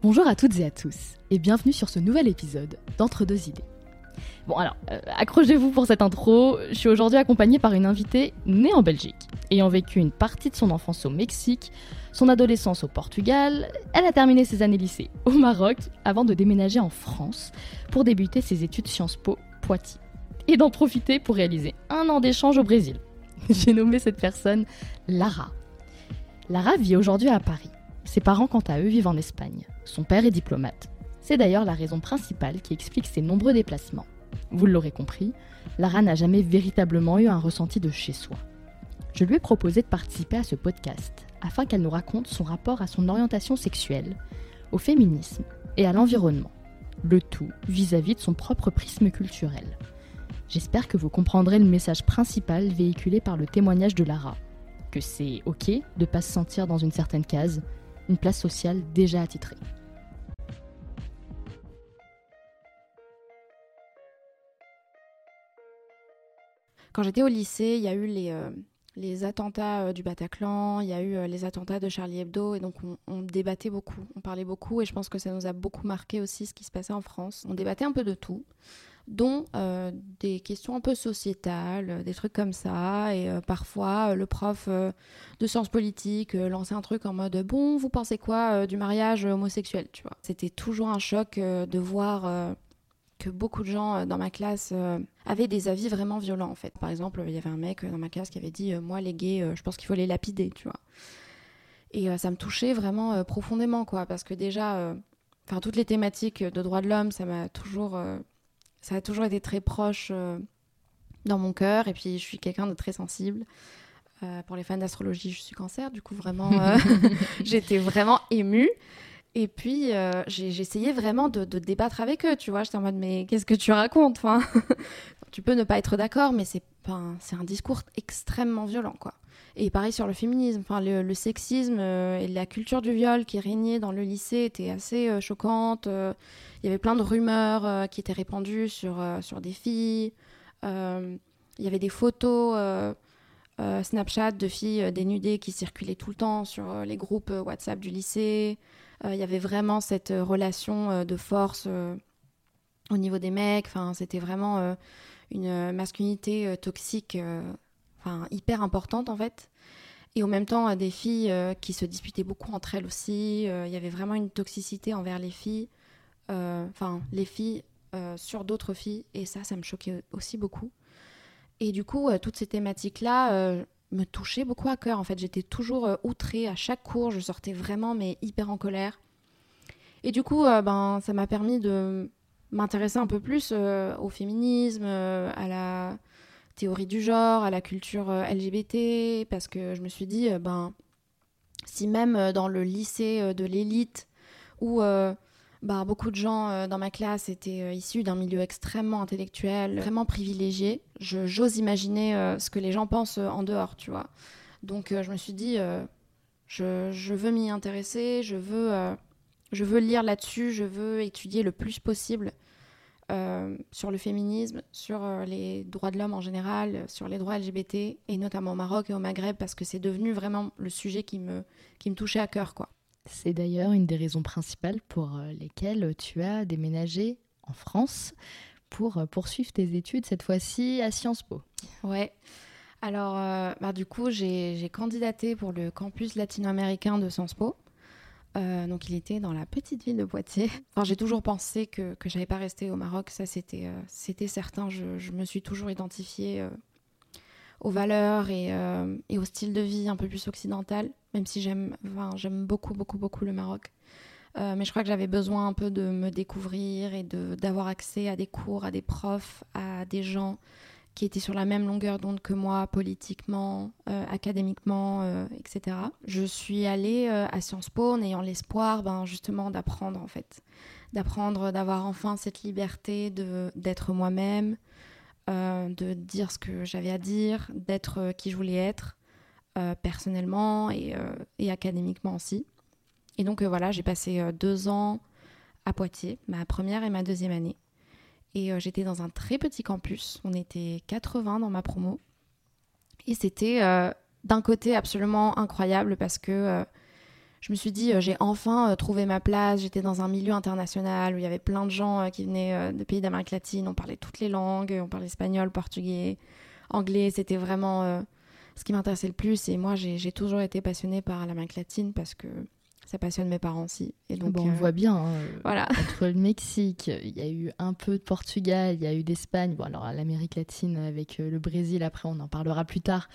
Bonjour à toutes et à tous, et bienvenue sur ce nouvel épisode d'Entre deux idées. Bon alors, euh, accrochez-vous pour cette intro, je suis aujourd'hui accompagnée par une invitée née en Belgique, ayant vécu une partie de son enfance au Mexique, son adolescence au Portugal, elle a terminé ses années lycée au Maroc, avant de déménager en France pour débuter ses études Sciences Po Poitiers, et d'en profiter pour réaliser un an d'échange au Brésil. J'ai nommé cette personne Lara. Lara vit aujourd'hui à Paris. Ses parents, quant à eux, vivent en Espagne. Son père est diplomate. C'est d'ailleurs la raison principale qui explique ses nombreux déplacements. Vous l'aurez compris, Lara n'a jamais véritablement eu un ressenti de chez soi. Je lui ai proposé de participer à ce podcast afin qu'elle nous raconte son rapport à son orientation sexuelle, au féminisme et à l'environnement, le tout vis-à-vis de son propre prisme culturel. J'espère que vous comprendrez le message principal véhiculé par le témoignage de Lara, que c'est ok de pas se sentir dans une certaine case, une place sociale déjà attitrée. Quand j'étais au lycée, il y a eu les, euh, les attentats euh, du Bataclan, il y a eu euh, les attentats de Charlie Hebdo, et donc on, on débattait beaucoup, on parlait beaucoup, et je pense que ça nous a beaucoup marqué aussi ce qui se passait en France. On débattait un peu de tout dont euh, des questions un peu sociétales, euh, des trucs comme ça. Et euh, parfois, le prof de sciences politiques lançait un truc en mode Bon, vous pensez quoi du mariage homosexuel? Tu vois C'était toujours un choc de voir que beaucoup de gens dans ma classe avaient des avis vraiment violents, en fait. Par exemple, il y avait un mec dans ma classe qui avait dit Moi, les gays, je pense qu'il faut les lapider, tu vois. Et ça me touchait vraiment profondément, quoi, parce que déjà, enfin, toutes les thématiques de droits de l'homme, ça m'a toujours. Ça a toujours été très proche euh, dans mon cœur. Et puis, je suis quelqu'un de très sensible. Euh, pour les fans d'astrologie, je suis cancer. Du coup, vraiment, euh, j'étais vraiment émue. Et puis, j'ai- j'essayais vraiment de, de débattre avec eux. Tu vois, j'étais en mode, mais qu'est-ce que tu racontes enfin, Tu peux ne pas être d'accord, mais c'est un discours extrêmement violent, quoi. Et pareil sur le féminisme. Enfin, le, sexisme euh, et la culture du viol qui régnait dans le lycée était assez euh, choquante. Euh, il y avait plein de rumeurs euh, qui étaient répandues sur, sur des filles. Il y avait des photos Snapchat de filles dénudées qui circulaient tout le temps sur les groupes WhatsApp du lycée. Il y avait vraiment cette relation de force au niveau des mecs. Enfin, c'était vraiment une masculinité euh, toxique, euh, enfin hyper importante en fait. Et en même temps, euh, des filles qui se disputaient beaucoup entre elles aussi. Il y avait vraiment une toxicité envers les filles enfin les filles sur d'autres filles et ça ça me choquait aussi beaucoup et du coup toutes ces thématiques là me touchaient beaucoup à cœur en fait j'étais toujours outrée à chaque cours je sortais vraiment mais hyper en colère et du coup ben ça m'a permis de m'intéresser un peu plus euh, au féminisme euh, à la théorie du genre à la culture euh, LGBT parce que je me suis dit ben si même dans le lycée de l'élite où bah, beaucoup de gens dans ma classe étaient issus d'un milieu extrêmement intellectuel, vraiment privilégié. Je- J'ose imaginer ce que les gens pensent en dehors, tu vois. Donc je me suis dit, je, je veux m'y intéresser, je veux, je veux lire là-dessus, je veux étudier le plus possible euh, sur le féminisme, sur euh, les droits de l'homme en général, sur les droits LGBT, et notamment au Maroc et au Maghreb, parce que c'est devenu vraiment le sujet qui me, qui me touchait à cœur, quoi. C'est d'ailleurs une des raisons principales pour euh, lesquelles tu as déménagé en France pour poursuivre tes études, cette fois-ci à Sciences Po. Ouais. Alors, euh, bah, du coup, j'ai candidaté pour le campus latino-américain de Sciences Po. Euh, donc, il était dans la petite ville de Poitiers. Enfin, j'ai toujours pensé que, que j'allais pas rester au Maroc. Ça, c'était euh, c'était certain. Je, je me suis toujours identifiée euh, aux valeurs et, et au style de vie un peu plus occidental, même si j'aime enfin, j'aime beaucoup, beaucoup, beaucoup le Maroc. Mais je crois que j'avais besoin un peu de me découvrir et d'avoir accès à des cours, à des profs, à des gens qui étaient sur la même longueur d'onde que moi, politiquement, euh, académiquement, euh, etc. Je suis allée euh, à Sciences Po en ayant l'espoir ben, justement d'apprendre en fait. D'apprendre, d'avoir enfin cette liberté de- d'être moi-même, de dire ce que j'avais à dire, d'être qui je voulais être, personnellement et, et académiquement aussi. Et donc voilà, j'ai passé deux ans à Poitiers, ma première et ma deuxième année. Et euh, j'étais dans un très petit campus. On était 80 dans ma promo. Et c'était euh, d'un côté absolument incroyable parce que euh, je me suis dit, j'ai enfin trouvé ma place. J'étais dans un milieu international où il y avait plein de gens qui venaient de pays d'Amérique latine. On parlait toutes les langues, on parlait espagnol, portugais, anglais. C'était vraiment ce qui m'intéressait le plus. Et moi, j'ai toujours été passionnée par l'Amérique latine parce que ça passionne mes parents aussi. Et donc, bon, on voit bien, hein, voilà. entre le Mexique, il y a eu un peu de Portugal, il y a eu d'Espagne, bon alors l'Amérique latine avec le Brésil, après on en parlera plus tard.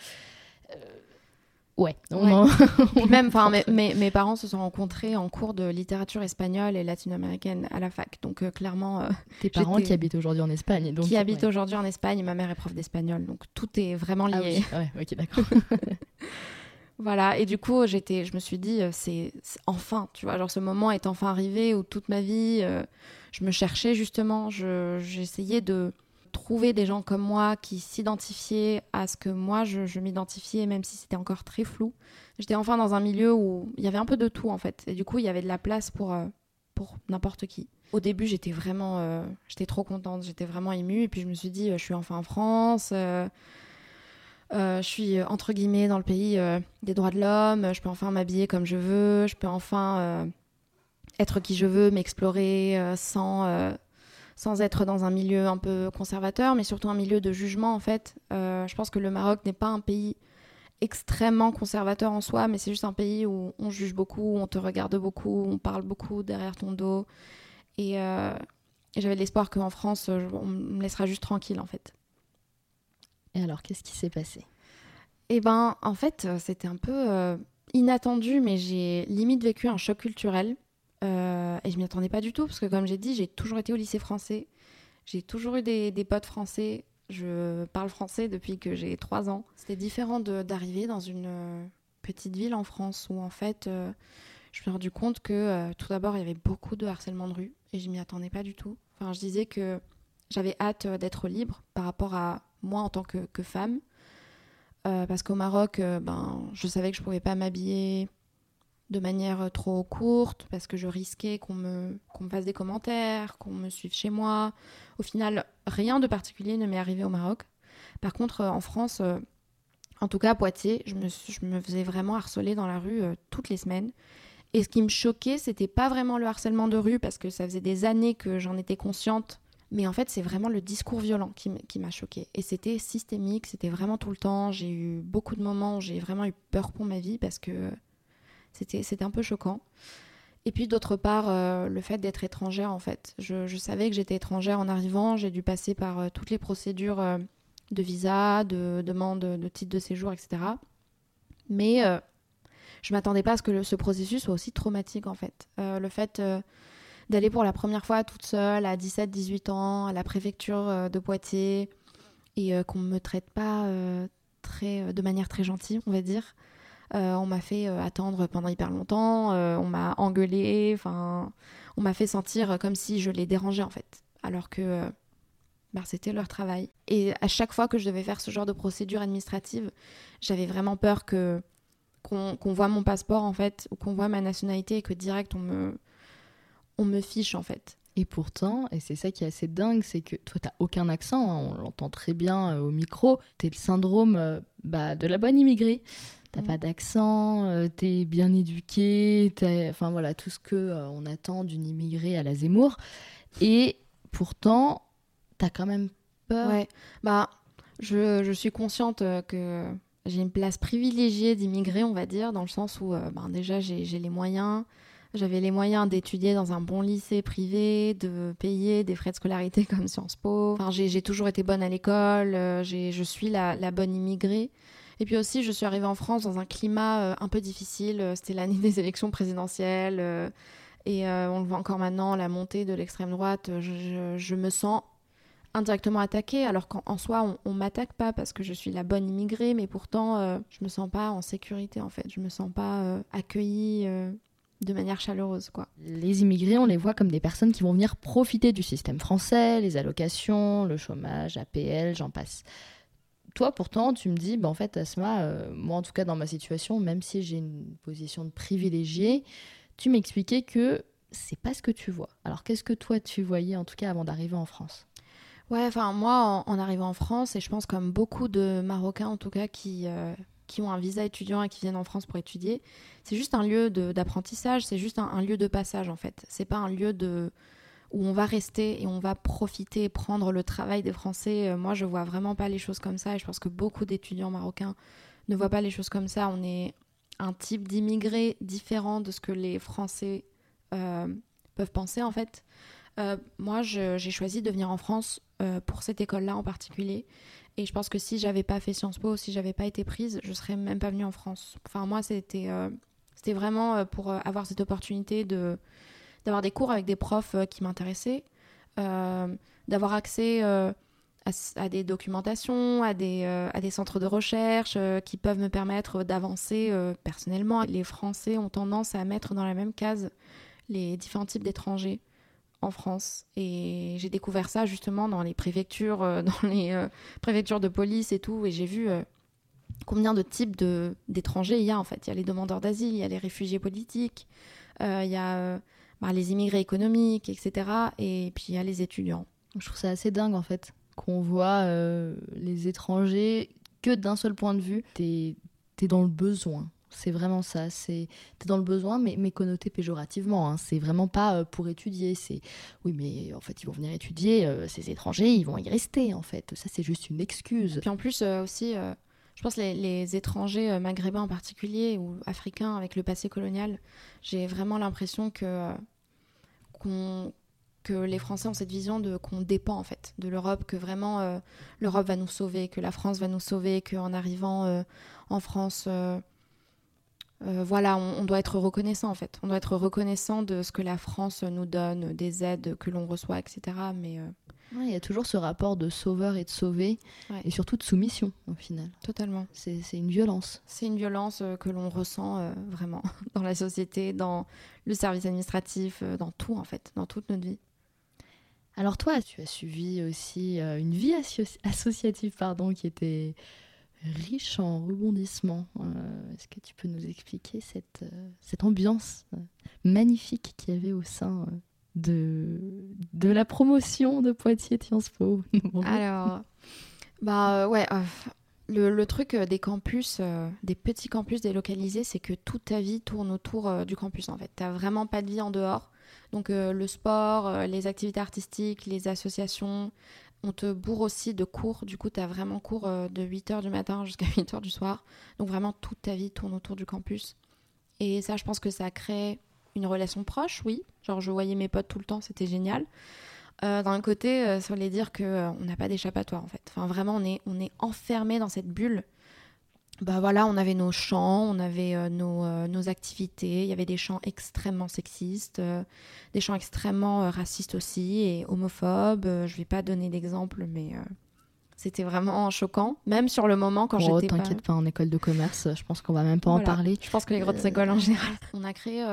Ouais. même, enfin, mes, mes, parents se sont rencontrés en cours de littérature espagnole et latino-américaine à la fac. Donc, euh, clairement. Euh, Tes parents qui habitent aujourd'hui en Espagne. Donc, qui habitent aujourd'hui en Espagne. Ma mère est prof d'espagnol. Donc, tout est vraiment ah lié. Ah ouais, ok, d'accord. voilà. Et du coup, j'étais, je me suis dit, euh, c'est enfin, tu vois, genre ce moment est enfin arrivé où toute ma vie, je me cherchais justement. J'essayais de trouver des gens comme moi qui s'identifiaient à ce que moi je, m'identifiais, même si c'était encore très flou. J'étais enfin dans un milieu où il y avait un peu de tout en fait. Et du coup, il y avait de la place pour, euh, pour n'importe qui. Au début, j'étais vraiment. Euh, j'étais trop contente, j'étais vraiment émue. Et puis je me suis dit, euh, je suis enfin en France. Je suis entre guillemets dans le pays des droits de l'homme. Je peux enfin m'habiller comme je veux. Je peux enfin être qui je veux, m'explorer sans sans être dans un milieu un peu conservateur, mais surtout un milieu de jugement en fait. Euh, je pense que le Maroc n'est pas un pays extrêmement conservateur en soi, mais c'est juste un pays où on juge beaucoup, on te regarde beaucoup, on parle beaucoup derrière ton dos. Et, euh, j'avais l'espoir qu'en France, on me laissera juste tranquille en fait. Et alors, qu'est-ce qui s'est passé? Eh ben, en fait, c'était un peu euh, inattendu, mais j'ai limite vécu un choc culturel. Euh, et je m'y attendais pas du tout, parce que comme j'ai dit, j'ai toujours été au lycée français. J'ai toujours eu des, potes français. Je parle français depuis que j'ai 3 ans. C'était différent d'arriver dans une euh, petite ville en France où en fait, euh, je me suis rendu compte que tout d'abord, il y avait beaucoup de harcèlement de rue et je m'y attendais pas du tout. Enfin, je disais que j'avais hâte d'être libre par rapport à moi en tant que, femme. parce qu'au Maroc, ben, je savais que je pouvais pas m'habiller de manière euh, trop courte parce que je risquais qu'on me, me fasse des commentaires, qu'on me suive chez moi. Au final, rien de particulier ne m'est arrivé au Maroc. Par contre, euh, en France, euh, en tout cas à Poitiers, je me, je me faisais vraiment harceler dans la rue toutes les semaines. Et ce qui me choquait, c'était pas vraiment le harcèlement de rue parce que ça faisait des années que j'en étais consciente. Mais en fait, c'est vraiment le discours violent qui m'a choqué. Et c'était systémique, c'était vraiment tout le temps. J'ai eu beaucoup de moments où j'ai vraiment eu peur pour ma vie parce que c'était un peu choquant. Et puis d'autre part, euh, le fait d'être étrangère en fait. Je, savais que j'étais étrangère en arrivant, j'ai dû passer par euh, toutes les procédures euh, de visa, de demande de titre de séjour, etc. Mais je m'attendais pas à ce que ce processus soit aussi traumatique en fait. le fait d'aller pour la première fois toute seule à 17-18 ans à la préfecture de Poitiers et qu'on ne me traite pas très, de manière très gentille, on va dire. Euh, on m'a fait euh, attendre pendant hyper longtemps, euh, on m'a engueulé, on m'a fait sentir comme si je les dérangeais en fait, alors que bah, c'était leur travail. Et à chaque fois que je devais faire ce genre de procédure administrative, j'avais vraiment peur que qu'on voit mon passeport en fait, ou qu'on voit ma nationalité et que direct on me, on me fiche en fait. Et pourtant, et c'est ça qui est assez dingue, c'est que toi, t'as aucun accent, hein, on l'entend très bien au micro, t'es le syndrome bah, de la bonne immigrée t'as mm. pas d'accent, euh, t'es bien éduqué, enfin voilà, tout ce que euh, on attend d'une immigrée à la Zemmour. Et pourtant, t'as quand même peur. Ouais, bah, je, je suis consciente euh, que j'ai une place privilégiée d'immigré, on va dire, dans le sens où ben, déjà j'ai les moyens. J'avais les moyens d'étudier dans un bon lycée privé, de payer des frais de scolarité comme Sciences Po. Enfin, j'ai toujours été bonne à l'école, je suis la, bonne immigrée. Et puis aussi, je suis arrivée en France dans un climat euh, un peu difficile. Euh, c'était l'année des élections présidentielles. Euh, et on le voit encore maintenant, la montée de l'extrême droite. Je, me sens indirectement attaquée, alors qu'en soi, on, ne m'attaque pas parce que je suis la bonne immigrée, mais pourtant, je me sens pas en sécurité en fait. Je me sens pas accueillie de manière chaleureuse. Quoi. Les immigrés, on les voit comme des personnes qui vont venir profiter du système français, les allocations, le chômage, APL, j'en passe toi, pourtant, tu me dis, bah, en fait, Asma, euh, moi, en tout cas, dans ma situation, même si j'ai une position de privilégié, tu m'expliquais que c'est pas ce que tu vois. Alors, qu'est-ce que toi, tu voyais, en tout cas, avant d'arriver en France? Ouais, enfin, moi, en, arrivant en France, et je pense comme beaucoup de Marocains, en tout cas, qui, euh, qui ont un visa étudiant et qui viennent en France pour étudier, c'est juste un lieu d'apprentissage, c'est juste un, lieu de passage en fait. C'est pas un lieu de où on va rester et on va profiter, prendre le travail des Français. Euh, moi, je vois vraiment pas les choses comme ça et je pense que beaucoup d'étudiants marocains ne voient pas les choses comme ça. On est un type d'immigré différent de ce que les Français euh, peuvent penser en fait. Euh, moi, j'ai choisi de venir en France pour cette école-là en particulier. Et je pense que si j'avais pas fait Sciences Po, si j'avais pas été prise, je serais même pas venue en France. Enfin, moi, c'était c'était vraiment pour avoir cette opportunité de d'avoir des cours avec des profs euh, qui m'intéressaient, euh, d'avoir accès euh, à, des documentations, à des, à des centres de recherche qui peuvent me permettre d'avancer personnellement. Les Français ont tendance à mettre dans la même case les différents types d'étrangers en France. Et j'ai découvert ça justement dans les préfectures, dans les préfectures de police et tout. Et j'ai vu combien de types d'étrangers il y a en fait. Il y a les demandeurs d'asile, il y a les réfugiés politiques, il y a les immigrés économiques, etc. Et puis il y a les étudiants. Je trouve ça assez dingue en fait qu'on voit euh, les étrangers que d'un seul point de vue. T'es es dans le besoin. C'est vraiment ça. C'est dans le besoin, mais, mais connoté péjorativement. Hein. C'est vraiment pas euh, pour étudier. C'est oui, mais en fait ils vont venir étudier. Euh, ces étrangers, ils vont y rester en fait. Ça c'est juste une excuse. Puis en plus aussi. Je pense les, les étrangers maghrébins en particulier ou africains avec le passé colonial, j'ai vraiment l'impression que que les Français ont cette vision de qu'on dépend en fait de l'Europe, que vraiment euh, l'Europe va nous sauver, que la France va nous sauver, qu'en arrivant euh, en France, euh, voilà, on, doit être reconnaissant en fait. On doit être reconnaissant de ce que la France nous donne, des aides que l'on reçoit, etc. Mais il y a toujours ce rapport de sauveur et de sauvé, et surtout de soumission au final. Totalement. C'est une violence. C'est une violence euh, que l'on ressent euh, vraiment dans la société, dans le service administratif, euh, dans tout en fait, dans toute notre vie. Alors toi, tu as suivi aussi une vie associative pardon, qui était riche en rebondissements. Est-ce que tu peux nous expliquer cette, cette ambiance magnifique qu'il y avait au sein de, la promotion de Poitiers Sciences Po? Alors, bah euh, ouais, euh, le, truc euh, des campus, des petits campus délocalisés, c'est que toute ta vie tourne autour du campus en fait. T'as vraiment pas de vie en dehors. Donc le sport, les activités artistiques, les associations, on te bourre aussi de cours. Du coup, tu as vraiment cours de 8h du matin jusqu'à 8h du soir. Donc vraiment, toute ta vie tourne autour du campus. Et ça, je pense que ça crée une relation proche, oui. Genre, je voyais mes potes tout le temps, c'était génial. Euh, d'un côté, euh, ça voulait dire qu'on euh, on n'a pas d'échappatoire, en fait. Enfin, vraiment, on est, on est enfermé dans cette bulle. Bah voilà, on avait nos chants, on avait nos, nos, activités, il y avait des chants extrêmement sexistes, des chants extrêmement racistes aussi et homophobes. je vais pas donner d'exemple, mais c'était vraiment choquant, même sur le moment quand oh, j'étais. T'inquiète pas... en école de commerce, je pense qu'on va même pas en parler. Je pense que les grosses écoles en général. On a créé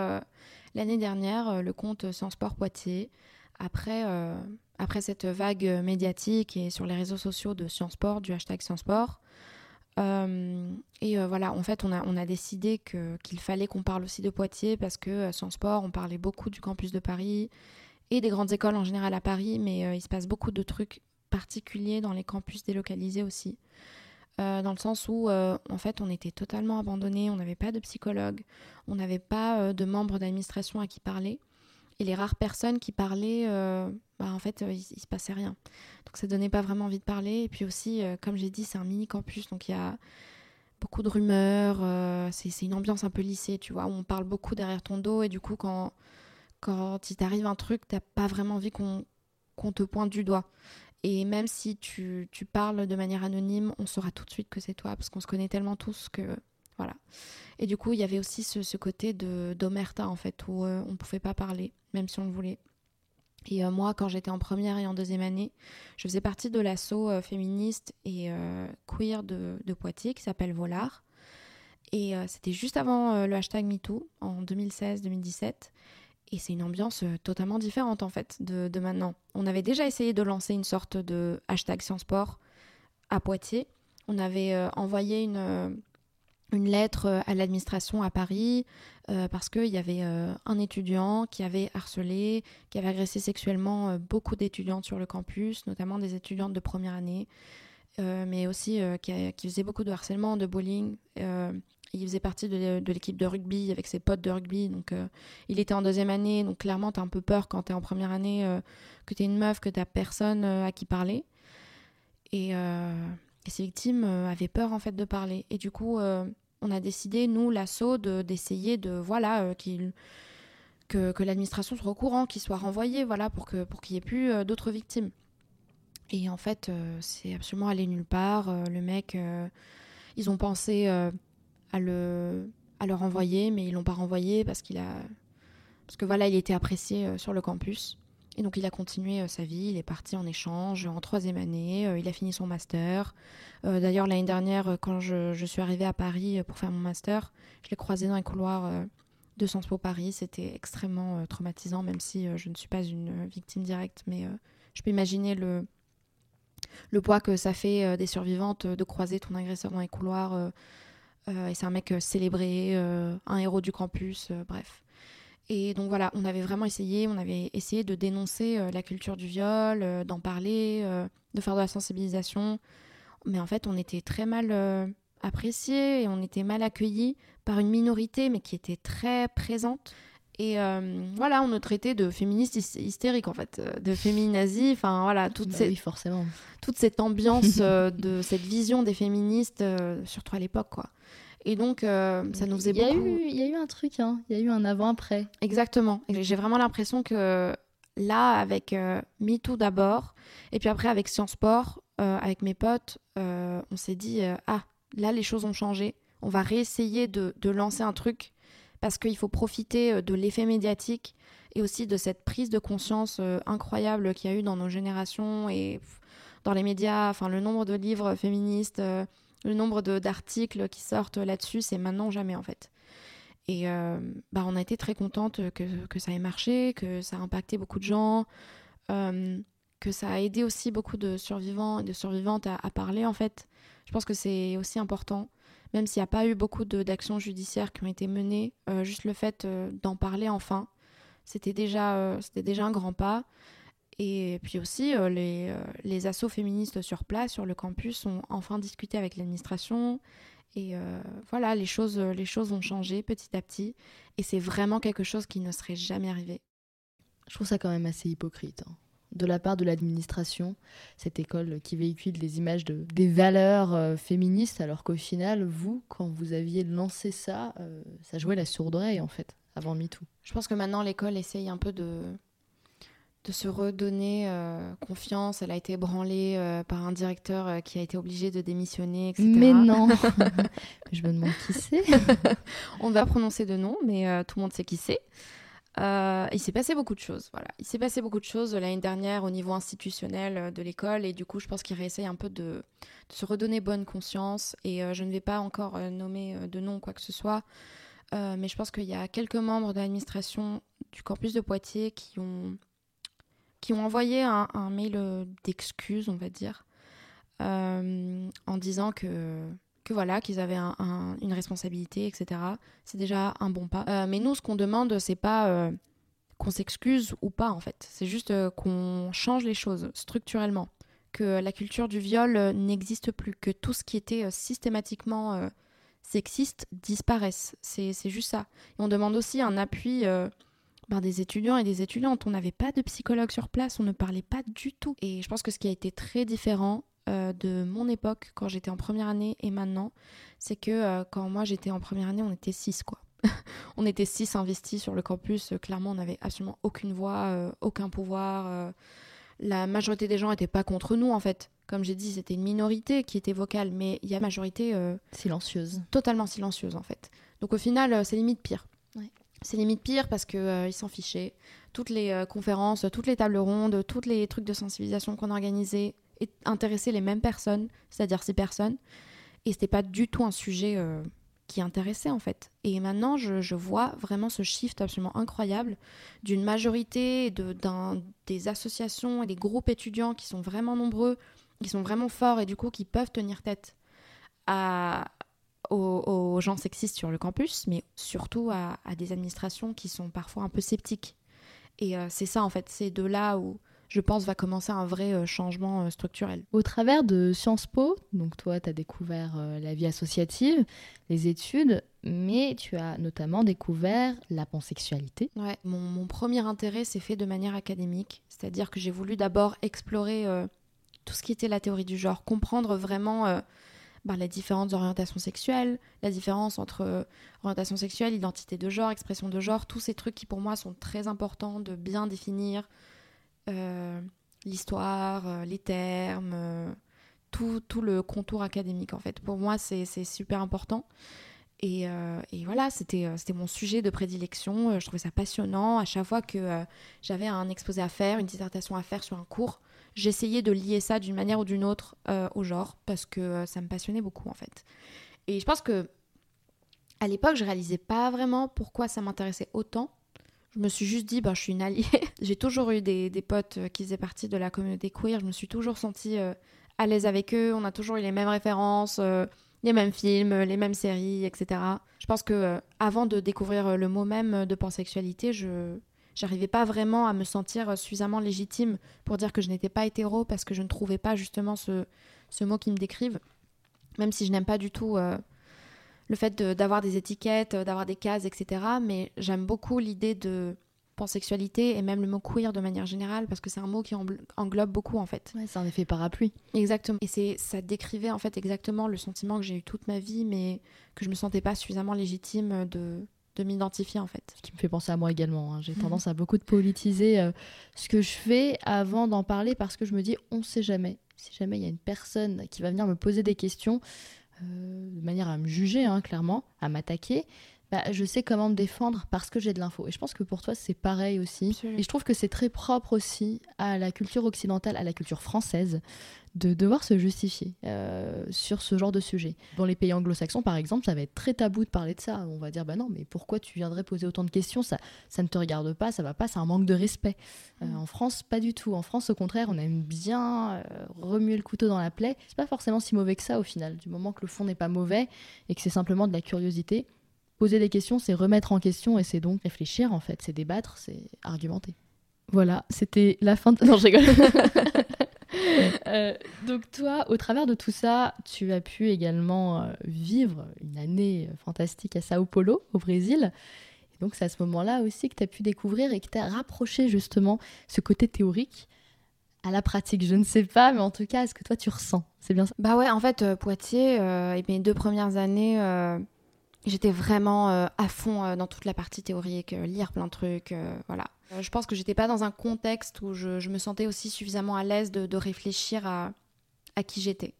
L'année dernière, euh, le compte Sciences Sport Poitiers, après, euh, après cette vague médiatique et sur les réseaux sociaux de Sciences Sport, du hashtag Sciences Sport, euh, et voilà, en fait, on a, on a décidé qu'il fallait qu'on parle aussi de Poitiers parce que Sciences Sport, on parlait beaucoup du campus de Paris et des grandes écoles en général à Paris, mais il se passe beaucoup de trucs particuliers dans les campus délocalisés aussi. Euh, dans le sens où euh, en fait on était totalement abandonné, on n'avait pas de psychologue, on n'avait pas euh, de membres d'administration à qui parler. Et les rares personnes qui parlaient, bah, en fait, il, se passait rien. Donc ça donnait pas vraiment envie de parler. Et puis aussi, comme j'ai dit, c'est un mini campus, donc il y a beaucoup de rumeurs. c'est une ambiance un peu lycée, tu vois, où on parle beaucoup derrière ton dos. Et du coup, quand, quand il t'arrive un truc, t'as pas vraiment envie qu'on te pointe du doigt. Et même si tu, tu, parles de manière anonyme, on saura tout de suite que c'est toi, parce qu'on se connaît tellement tous que. Voilà. Et du coup, il y avait aussi ce, côté d'omerta, en fait, où euh, on ne pouvait pas parler, même si on le voulait. Et euh, moi, quand j'étais en première et en deuxième année, je faisais partie de l'assaut euh, féministe et queer de, Poitiers qui s'appelle Volard. Et c'était juste avant le hashtag MeToo, en 2016-2017. Et c'est une ambiance euh, totalement différente en fait de, maintenant. On avait déjà essayé de lancer une sorte de hashtag Sciences à Poitiers. On avait euh, envoyé une, euh, une lettre à l'administration à Paris parce qu'il y avait un étudiant qui avait harcelé, qui avait agressé sexuellement beaucoup d'étudiantes sur le campus, notamment des étudiantes de première année. mais aussi qui, faisait beaucoup de harcèlement, de bullying. il faisait partie de, l'équipe de rugby avec ses potes de rugby. Donc, il était en deuxième année. Donc, clairement, tu as un peu peur quand tu es en première année, que tu es une meuf, que tu personne à qui parler. Et, ces victimes avaient peur, en fait, de parler. Et du coup, on a décidé, nous, l'assaut, d'essayer de, voilà, qu'il que, l'administration soit au courant, qu'il soit renvoyé, voilà, pour qu'il n'y ait plus euh, d'autres victimes. Et en fait, euh, c'est absolument allé nulle part. Euh, le mec, ils ont pensé à, le, à le renvoyer, mais ils l'ont pas renvoyé parce qu'il a. Parce que voilà, il était apprécié sur le campus. Et donc il a continué sa vie, il est parti en échange en troisième année, il a fini son master. D'ailleurs l'année dernière, quand je, suis arrivée à Paris pour faire mon master, je l'ai croisé dans les couloirs de Sciences Paris. C'était extrêmement euh, traumatisant, même si euh, je ne suis pas une euh, victime directe, mais je peux imaginer le, le poids que ça fait des survivantes de croiser ton agresseur dans les couloirs. et c'est un mec célébré, un héros du campus, bref. Et donc voilà, on avait vraiment essayé, on avait essayé de dénoncer la culture du viol, d'en parler, de faire de la sensibilisation. Mais en fait, on était très mal apprécié et on était mal accueillis par une minorité, mais qui était très présente. Et euh, voilà, on nous traitait de féministes hystériques, en fait, euh, de féminazis, enfin voilà, toute, bah forcément. toute cette ambiance euh, de cette vision des féministes, surtout à l'époque, quoi. Et donc, ça nous faisait beaucoup. Il y a eu un truc, hein. il y a eu un avant-après. Exactement. J'ai vraiment l'impression que là, avec MeToo d'abord, et puis après avec Sciences Sport, avec mes potes, on s'est dit, ah, là, les choses ont changé. On va réessayer de, lancer un truc parce qu'il faut profiter euh, de l'effet médiatique et aussi de cette prise de conscience euh, incroyable qu'il y a eu dans nos générations et dans les médias. Enfin, le nombre de livres féministes, euh, le nombre d'articles qui sortent là-dessus, c'est maintenant jamais en fait. Et bah, on a été très contente que, ça ait marché, que ça a impacté beaucoup de gens, que ça a aidé aussi beaucoup de survivants et de survivantes à, parler en fait. Je pense que c'est aussi important, même s'il n'y a pas eu beaucoup d'actions judiciaires qui ont été menées, euh, juste le fait euh, d'en parler enfin, c'était déjà, euh, c'était déjà un grand pas. Et puis aussi, les, les assauts féministes sur place, sur le campus, ont enfin discuté avec l'administration. Et voilà, les choses, les choses ont changé petit à petit. Et c'est vraiment quelque chose qui ne serait jamais arrivé. Je trouve ça quand même assez hypocrite. Hein de la part de l'administration, cette école qui véhicule des images de des valeurs euh, féministes, alors qu'au final, vous, quand vous aviez lancé ça, euh, ça jouait la sourde oreille en fait, avant MeToo. Je pense que maintenant l'école essaye un peu de de se redonner euh, confiance. Elle a été branlée par un directeur qui a été obligé de démissionner, etc. Mais non Je me demande qui c'est. On va prononcer de nom, mais tout le monde sait qui c'est. Euh, il s'est passé beaucoup de choses. Voilà. Il s'est passé beaucoup de choses l'année dernière au niveau institutionnel euh, de l'école et du coup, je pense qu'il réessaye un peu de, se redonner bonne conscience. Et euh, je ne vais pas encore nommer de nom quoi que ce soit, mais je pense qu'il y a quelques membres de l'administration du campus de Poitiers qui ont, qui ont envoyé un, mail d'excuses, on va dire, en disant que voilà, qu'ils avaient une responsabilité, etc. C'est déjà un bon pas. Euh, mais nous, ce qu'on demande, c'est pas euh, qu'on s'excuse ou pas, en fait. C'est juste euh, qu'on change les choses structurellement. Que la culture du viol n'existe plus. Que tout ce qui était systématiquement sexiste disparaisse. C'est juste ça. Et on demande aussi un appui ben, des étudiants et des étudiantes. On n'avait pas de psychologue sur place, on ne parlait pas du tout. Et je pense que ce qui a été très différent, euh, de mon époque quand j'étais en première année et maintenant, c'est que euh, quand moi j'étais en première année, on était six quoi. on était six investis sur le campus. Clairement, on n'avait absolument aucune voix, euh, aucun pouvoir. la majorité des gens n'étaient pas contre nous en fait. Comme j'ai dit, c'était une minorité qui était vocale, mais il y a une majorité silencieuse, totalement silencieuse en fait. Donc au final, c'est limite pire. C'est limite pire parce que ils s'en fichaient. Toutes les conférences, toutes les tables rondes, tous les trucs de sensibilisation qu'on organisait, intéresser les mêmes personnes, c'est-à-dire ces personnes. Et c'était pas du tout un sujet euh, qui intéressait en fait. Et maintenant, je, vois vraiment ce shift absolument incroyable d'une majorité de, des associations et des groupes étudiants qui sont vraiment nombreux, qui sont vraiment forts et du coup qui peuvent tenir tête à, aux, gens sexistes sur le campus, mais surtout à, des administrations qui sont parfois un peu sceptiques. Et euh, c'est ça en fait, c'est de là où je pense, va commencer un vrai euh, changement euh, structurel. Au travers de Sciences Po, donc toi, tu as découvert la vie associative, les études, mais tu as notamment découvert la pansexualité. Ouais, mon, premier intérêt s'est fait de manière académique, c'est-à-dire que j'ai voulu d'abord explorer tout ce qui était la théorie du genre, comprendre vraiment bah, les différentes orientations sexuelles, la différence entre euh, orientation sexuelle, identité de genre, expression de genre, tous ces trucs qui pour moi sont très importants de bien définir euh, l'histoire, euh, les termes, tout, tout, le contour académique en fait. Pour moi, c'est super important. Et, et, voilà, c'était mon sujet de prédilection. Je trouvais ça passionnant. À chaque fois que j'avais un exposé à faire, une dissertation à faire sur un cours, j'essayais de lier ça d'une manière ou d'une autre euh, au genre parce que euh, ça me passionnait beaucoup en fait. Et je pense que à l'époque, je réalisais pas vraiment pourquoi ça m'intéressait autant. Je me suis juste dit, bah, je suis une alliée. J'ai toujours eu des, des, potes euh, qui faisaient partie de la communauté queer. Je me suis toujours sentie à l'aise avec eux. On a toujours eu les mêmes références, les mêmes films, les mêmes séries, etc. Je pense que avant de découvrir le mot même de pansexualité, je, j'arrivais pas vraiment à me sentir suffisamment légitime pour dire que je n'étais pas hétéro parce que je ne trouvais pas justement ce, ce mot qui me décrive. Même si je n'aime pas du tout euh, le fait d'avoir des étiquettes, d'avoir des cases, etc. Mais j'aime beaucoup l'idée de pansexualité et même le mot queer de manière générale parce que c'est un mot qui englobe beaucoup en fait. c'est un effet parapluie. Exactement. Et c'est ça décrivait en fait exactement le sentiment que j'ai eu toute ma vie mais que je me sentais pas suffisamment légitime de de m'identifier en fait. Ce qui me fait penser à moi également. Hein. J'ai mhm. tendance à beaucoup de politiser euh, ce que je fais avant d'en parler parce que je me dis on ne sait jamais. Si jamais il y a une personne qui va venir me poser des questions euh, de manière à me juger, hein, clairement, à m'attaquer, bah, je sais comment me défendre parce que j'ai de l'info. Et je pense que pour toi, c'est pareil aussi. Et je trouve que c'est très propre aussi à la culture occidentale, à la culture française, de devoir se justifier euh, sur ce genre de sujet. Dans les pays anglo-saxons, par exemple, ça va être très tabou de parler de ça. On va dire, bah non, mais pourquoi tu viendrais poser autant de questions? Ça, ça ne te regarde pas, ça va pas, c'est un manque de respect. Euh, mm. en France, pas du tout. En France, au contraire, on aime bien euh, remuer le couteau dans la plaie. C'est pas forcément si mauvais que ça au final, du moment que le fond n'est pas mauvais et que c'est simplement de la curiosité Poser des questions, c'est remettre en question et c'est donc réfléchir en fait, c'est débattre, c'est argumenter. Voilà, c'était la fin de... Non, je rigole. Euh, donc toi, au travers de tout ça, tu as pu également euh, vivre une année fantastique à Sao Paulo, au Brésil. Et donc c'est à ce moment-là aussi que tu as pu découvrir et que tu as rapproché justement ce côté théorique à la pratique. Je ne sais pas, mais en tout cas, est-ce que toi tu ressens C'est bien ça? Bah ouais, en fait, euh, Poitiers, et mes deux premières années J'étais vraiment euh, à fond euh, dans toute la partie théorique, euh, lire plein de trucs, voilà. je pense que j'étais pas dans un contexte où je, me sentais aussi suffisamment à l'aise de, réfléchir à, qui j'étais.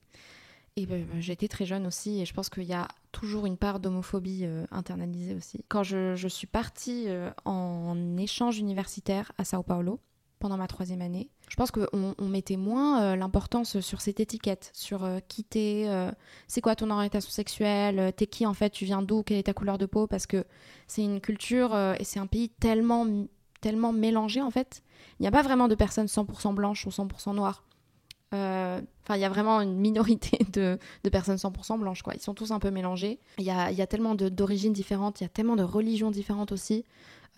Et ben, ben, j'étais très jeune aussi, et je pense qu'il y a toujours une part d'homophobie internalisée aussi. Quand je, je suis partie en échange universitaire à Sao Paulo, pendant ma troisième année. Je pense qu'on on mettait moins euh, l'importance sur cette étiquette, sur euh, qui t'es, euh, c'est quoi ton orientation sexuelle, t'es qui en fait, tu viens d'où, quelle est ta couleur de peau, parce que c'est une culture et c'est un pays tellement, tellement mélangé en fait. Il n'y a pas vraiment de personnes 100% blanches ou 100% noires. Enfin, il y a vraiment une minorité de, de, personnes 100% blanches, quoi. Ils sont tous un peu mélangés. Il y a, y a tellement d'origines différentes, il y a tellement de religions différentes aussi.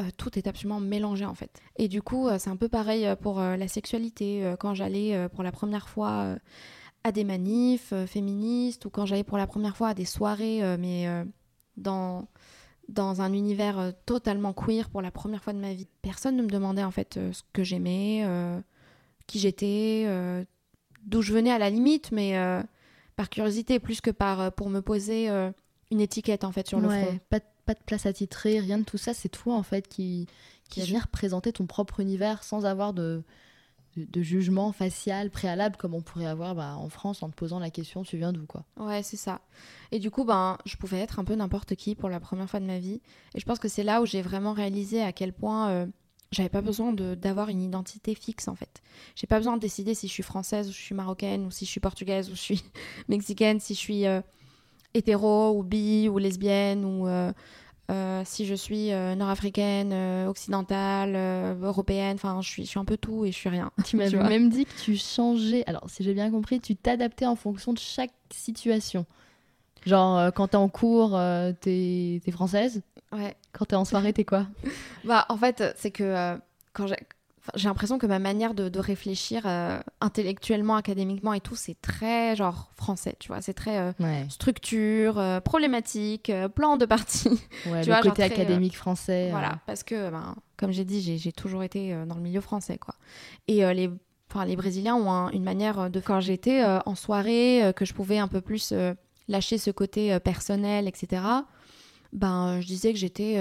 Euh, tout est absolument mélangé en fait. Et du coup, euh, c'est un peu pareil euh, pour la sexualité. quand j'allais pour la première fois à des manifs féministes ou quand j'allais pour la première fois à des soirées, mais dans, dans un univers totalement queer pour la première fois de ma vie, personne ne me demandait en fait ce que j'aimais, qui j'étais, d'où je venais à la limite, mais par curiosité plus que par pour me poser une étiquette en fait sur le front pas de place à titrer, rien de tout ça. C'est toi en fait qui, qui va venir présenter ton propre univers sans avoir de, de, jugement facial préalable comme on pourrait avoir bah, en France en te posant la question tu viens d'où quoi. Ouais, c'est ça. Et du coup, ben, je pouvais être un peu n'importe qui pour la première fois de ma vie. Et je pense que c'est là où j'ai vraiment réalisé à quel point euh, j'avais pas besoin d'avoir une identité fixe en fait. J'ai pas besoin de décider si je suis française ou je suis marocaine ou si je suis portugaise ou je suis mexicaine, si je suis. Euh, hétéro ou bi ou lesbienne ou euh, euh, si je suis euh, nord-africaine, occidentale, européenne, enfin je suis, je suis un peu tout et je suis rien. Tu m'as même dit que tu changeais, alors si j'ai bien compris, tu t'adaptais en fonction de chaque situation. Genre quand t'es en cours, t'es es française? Ouais. Quand t'es en soirée, t'es quoi? Bah en fait, c'est que quand j'ai j'ai l'impression que ma manière de, réfléchir euh, intellectuellement, académiquement et tout, c'est très genre français, tu vois. C'est très euh, structure, euh, problématique, plan de partie. Ouais, tu le vois, côté académique français. Voilà, parce que, ben, comme j'ai dit, j'ai toujours été dans le milieu français, quoi. Et les, les Brésiliens ont une manière de, quand j'étais en soirée, que je pouvais un peu plus lâcher ce côté personnel, etc ben, je disais que j'étais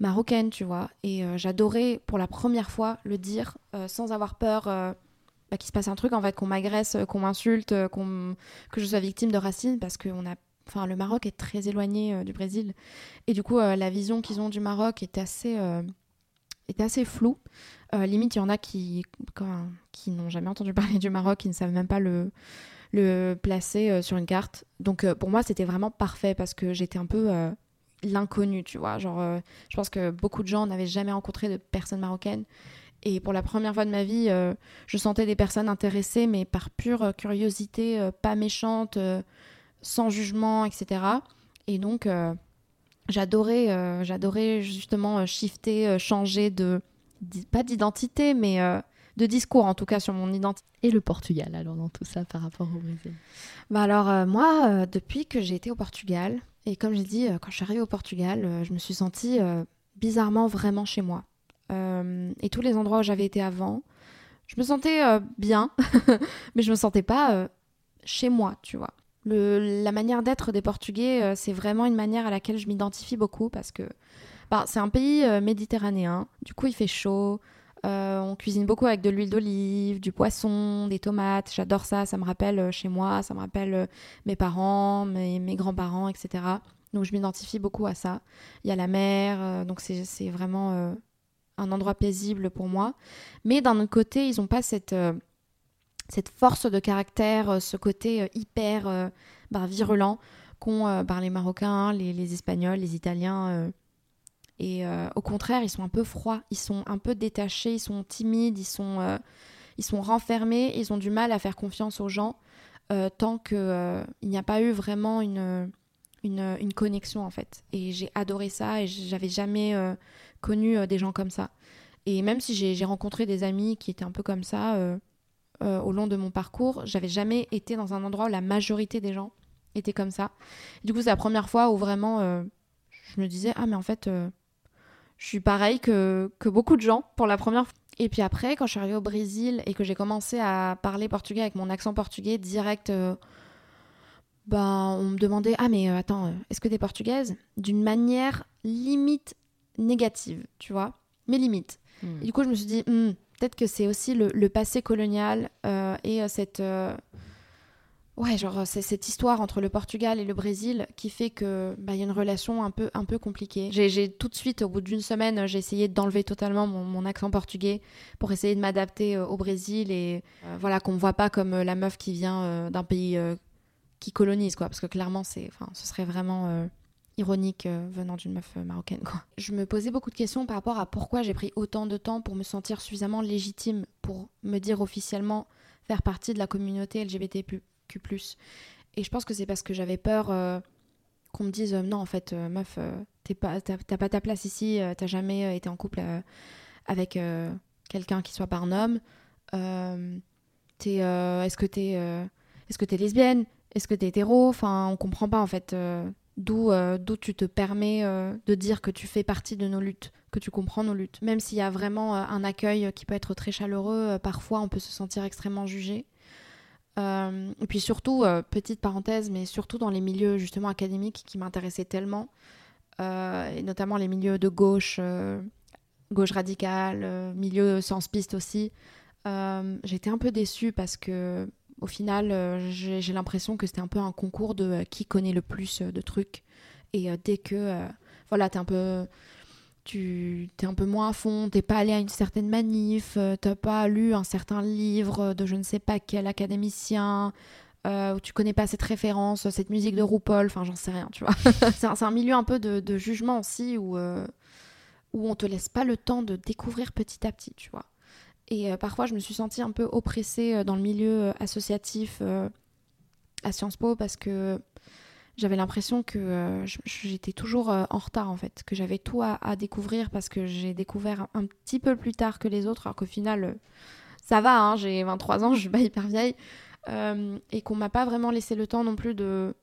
marocaine, tu vois. Et euh, j'adorais pour la première fois le dire euh, sans avoir peur bah, qu'il se passe un truc, en fait, qu'on m'agresse, qu'on m'insulte, qu'on que je sois victime de racines, parce que on a... enfin, le Maroc est très éloigné du Brésil. Et du coup, la vision qu'ils ont du Maroc est assez, assez floue. limite, il y en a qui, qui n'ont jamais entendu parler du Maroc, qui ne savent même pas le le placer sur une carte. Donc pour moi, c'était vraiment parfait parce que j'étais un peu l'inconnu, tu vois. Genre, euh, je pense que beaucoup de gens n'avaient jamais rencontré de personnes marocaines. Et pour la première fois de ma vie, euh, je sentais des personnes intéressées, mais par pure euh, curiosité, pas méchante, sans jugement, etc. Et donc, j'adorais, j'adorais justement shifter, changer de, pas d'identité, mais de discours en tout cas sur mon identité. Et le Portugal alors dans tout ça par rapport au Brésil Bah alors moi, depuis que j'ai été au Portugal, et comme j'ai dit, euh, quand je suis arrivée au Portugal, euh, je me suis sentie euh, bizarrement vraiment chez moi. et tous les endroits où j'avais été avant, je me sentais bien, mais je me sentais pas chez moi, tu vois. Le, la manière d'être des Portugais, c'est vraiment une manière à laquelle je m'identifie beaucoup parce que bah, c'est un pays méditerranéen, du coup il fait chaud, on cuisine beaucoup avec de l'huile d'olive, du poisson, des tomates. J'adore ça. Ça me rappelle euh, chez moi, ça me rappelle euh, mes parents, mes, grands-parents, etc. Donc je m'identifie beaucoup à ça. Il y a la mer, euh, donc c'est vraiment un endroit paisible pour moi. Mais d'un autre côté, ils n'ont pas cette, force de caractère, ce côté hyper bah, virulent qu'ont bah, les Marocains, les, Espagnols, les Italiens et euh, au contraire, ils sont un peu froids, ils sont un peu détachés, ils sont timides, ils sont, euh, ils sont renfermés, ils ont du mal à faire confiance aux gens euh, tant qu'il n'y a pas eu vraiment une, une, une, connexion en fait. Et j'ai adoré ça et j'avais jamais connu des gens comme ça. Et même si j'ai rencontré des amis qui étaient un peu comme ça au long de mon parcours, j'avais jamais été dans un endroit où la majorité des gens étaient comme ça. du coup, c'est la première fois où vraiment je me disais, ah mais en fait je suis pareil que, que beaucoup de gens pour la première fois. Et puis après, quand je suis arrivée au Brésil et que j'ai commencé à parler portugais avec mon accent portugais direct, euh, ben, on me demandait Ah, mais euh, attends, euh, est-ce que tu es portugaise? D'une manière limite négative, tu vois, mais limite. Hmm. Et du coup, je me suis dit hmm, Peut-être que c'est aussi le, le, passé colonial et cette Ouais, genre c'est cette histoire entre le Portugal et le Brésil qui fait que bah, y a une relation un peu un peu compliquée. J'ai tout de suite, au bout d'une semaine, j'ai essayé d'enlever totalement mon, accent portugais pour essayer de m'adapter euh, au Brésil et euh, voilà qu'on me voit pas comme euh, la meuf qui vient d'un pays qui colonise quoi, parce que clairement c'est, enfin, ce serait vraiment ironique venant d'une meuf marocaine quoi. Je me posais beaucoup de questions par rapport à pourquoi j'ai pris autant de temps pour me sentir suffisamment légitime pour me dire officiellement faire partie de la communauté LGBT+ et je pense que c'est parce que j'avais peur euh, qu'on me dise euh, non, en fait, euh, meuf, t'as pas, pas ta place ici, t'as jamais été en couple avec quelqu'un qui soit pas un homme. est-ce que t'es est-ce que t'es lesbienne Est-ce que t'es hétéro? Enfin, on comprend pas en fait d'où d'où tu te permets de dire que tu fais partie de nos luttes, que tu comprends nos luttes. Même s'il y a vraiment un accueil qui peut être très chaleureux, parfois on peut se sentir extrêmement jugé. Euh, et puis surtout, euh, petite parenthèse, mais surtout dans les milieux justement académiques qui m'intéressaient tellement, euh, et notamment les milieux de gauche, gauche radicale, milieu sans piste aussi, j'étais un peu déçue parce que au final, j'ai l'impression que c'était un peu un concours de qui connaît le plus de trucs. Et dès que voilà, t'es un peu tu es un peu moins à fond, t'es pas allé à une certaine manif, euh, t'as pas lu un certain livre de je ne sais pas quel académicien, euh, ou tu connais pas cette référence, cette musique de RuPaul, enfin j'en sais rien, tu vois. c'est un, milieu un peu de, jugement aussi où, euh, où on te laisse pas le temps de découvrir petit à petit, tu vois. Et parfois je me suis sentie un peu oppressée dans le milieu associatif à Sciences Po parce que j'avais l'impression que j'étais toujours en retard en fait, que j'avais tout à, découvrir parce que j'ai découvert un, petit peu plus tard que les autres, alors qu'au final, ça va, hein, j'ai 23 ans, je suis pas hyper vieille, et qu'on m'a pas vraiment laissé le temps non plus de,